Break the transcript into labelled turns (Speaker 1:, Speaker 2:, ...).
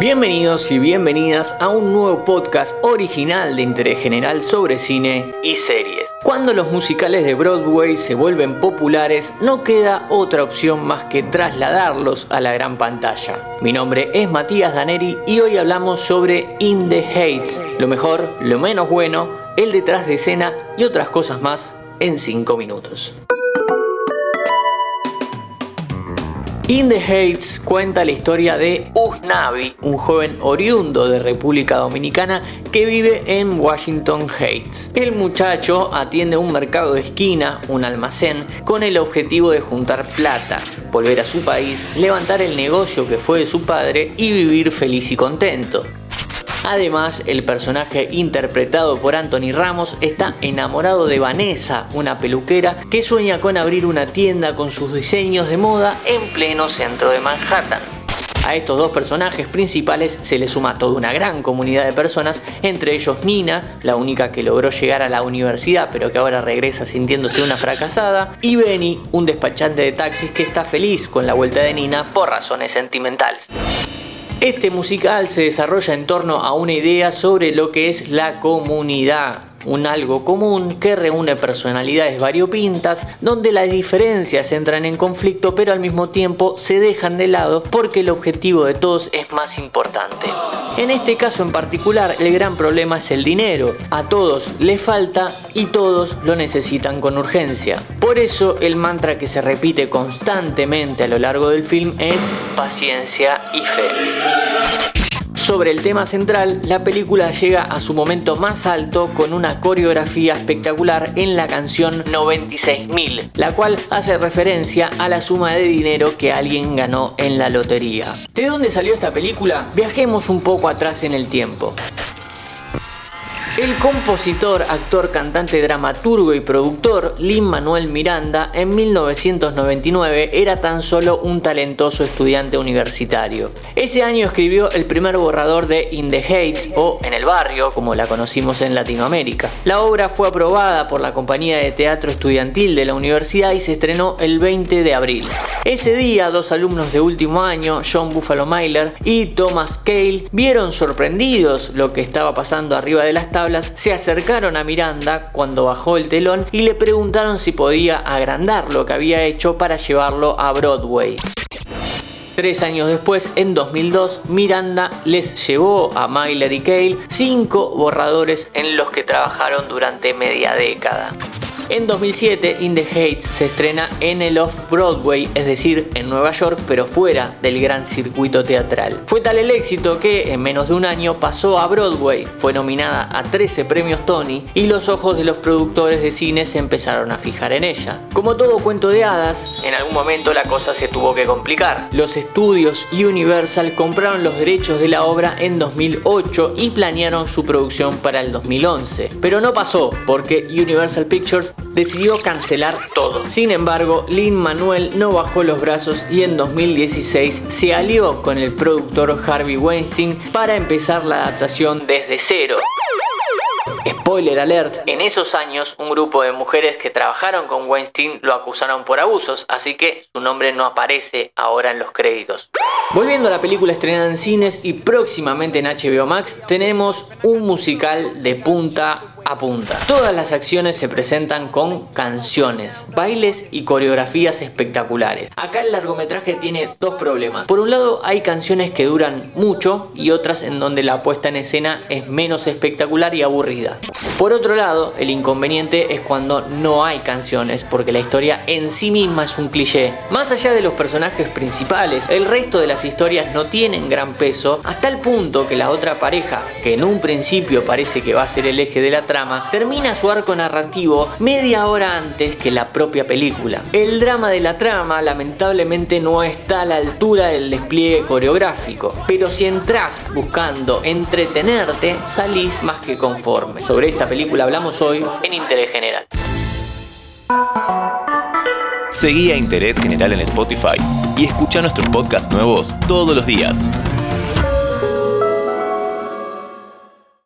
Speaker 1: Bienvenidos y bienvenidas a un nuevo podcast original de interés general sobre cine y series. Cuando los musicales de Broadway se vuelven populares, no queda otra opción más que trasladarlos a la gran pantalla. Mi nombre es Matías Daneri y hoy hablamos sobre In the Hates, lo mejor, lo menos bueno, el detrás de escena y otras cosas más en 5 minutos. In the Heights cuenta la historia de Usnavi, un joven oriundo de República Dominicana que vive en Washington Heights. El muchacho atiende un mercado de esquina, un almacén, con el objetivo de juntar plata, volver a su país, levantar el negocio que fue de su padre y vivir feliz y contento. Además, el personaje interpretado por Anthony Ramos está enamorado de Vanessa, una peluquera que sueña con abrir una tienda con sus diseños de moda en pleno centro de Manhattan. A estos dos personajes principales se le suma toda una gran comunidad de personas, entre ellos Nina, la única que logró llegar a la universidad pero que ahora regresa sintiéndose una fracasada, y Benny, un despachante de taxis que está feliz con la vuelta de Nina por razones sentimentales. Este musical se desarrolla en torno a una idea sobre lo que es la comunidad, un algo común que reúne personalidades variopintas, donde las diferencias entran en conflicto pero al mismo tiempo se dejan de lado porque el objetivo de todos es más importante. En este caso en particular el gran problema es el dinero, a todos le falta y todos lo necesitan con urgencia. Por eso el mantra que se repite constantemente a lo largo del film es paciencia y fe. Sobre el tema central, la película llega a su momento más alto con una coreografía espectacular en la canción 96.000, la cual hace referencia a la suma de dinero que alguien ganó en la lotería. ¿De dónde salió esta película? Viajemos un poco atrás en el tiempo. El compositor, actor, cantante, dramaturgo y productor Lin Manuel Miranda en 1999 era tan solo un talentoso estudiante universitario. Ese año escribió el primer borrador de In the Heights o En el barrio, como la conocimos en Latinoamérica. La obra fue aprobada por la compañía de teatro estudiantil de la universidad y se estrenó el 20 de abril. Ese día, dos alumnos de último año, John Buffalo Myler y Thomas Cale, vieron sorprendidos lo que estaba pasando arriba de las tablas se acercaron a Miranda cuando bajó el telón y le preguntaron si podía agrandar lo que había hecho para llevarlo a Broadway. Tres años después, en 2002, Miranda les llevó a Myler y Cale cinco borradores en los que trabajaron durante media década. En 2007, In the Heights se estrena en el Off-Broadway, es decir, en Nueva York, pero fuera del gran circuito teatral. Fue tal el éxito que en menos de un año pasó a Broadway, fue nominada a 13 premios Tony y los ojos de los productores de cine se empezaron a fijar en ella. Como todo cuento de hadas, en algún momento la cosa se tuvo que complicar. Los estudios Universal compraron los derechos de la obra en 2008 y planearon su producción para el 2011. Pero no pasó porque Universal Pictures decidió cancelar todo. Sin embargo, Lin Manuel no bajó los brazos y en 2016 se alió con el productor Harvey Weinstein para empezar la adaptación desde cero. Spoiler alert, en esos años un grupo de mujeres que trabajaron con Weinstein lo acusaron por abusos, así que su nombre no aparece ahora en los créditos. Volviendo a la película estrenada en cines y próximamente en HBO Max, tenemos un musical de punta apunta. Todas las acciones se presentan con canciones, bailes y coreografías espectaculares. Acá el largometraje tiene dos problemas. Por un lado hay canciones que duran mucho y otras en donde la puesta en escena es menos espectacular y aburrida. Por otro lado, el inconveniente es cuando no hay canciones, porque la historia en sí misma es un cliché. Más allá de los personajes principales, el resto de las historias no tienen gran peso, hasta el punto que la otra pareja, que en un principio parece que va a ser el eje de la trama, termina su arco narrativo media hora antes que la propia película. El drama de la trama lamentablemente no está a la altura del despliegue coreográfico, pero si entras buscando entretenerte, salís más que conforme. Sobre esta película hablamos hoy en Interés General.
Speaker 2: Seguí a Interés General en Spotify y escucha nuestros podcasts nuevos todos los días.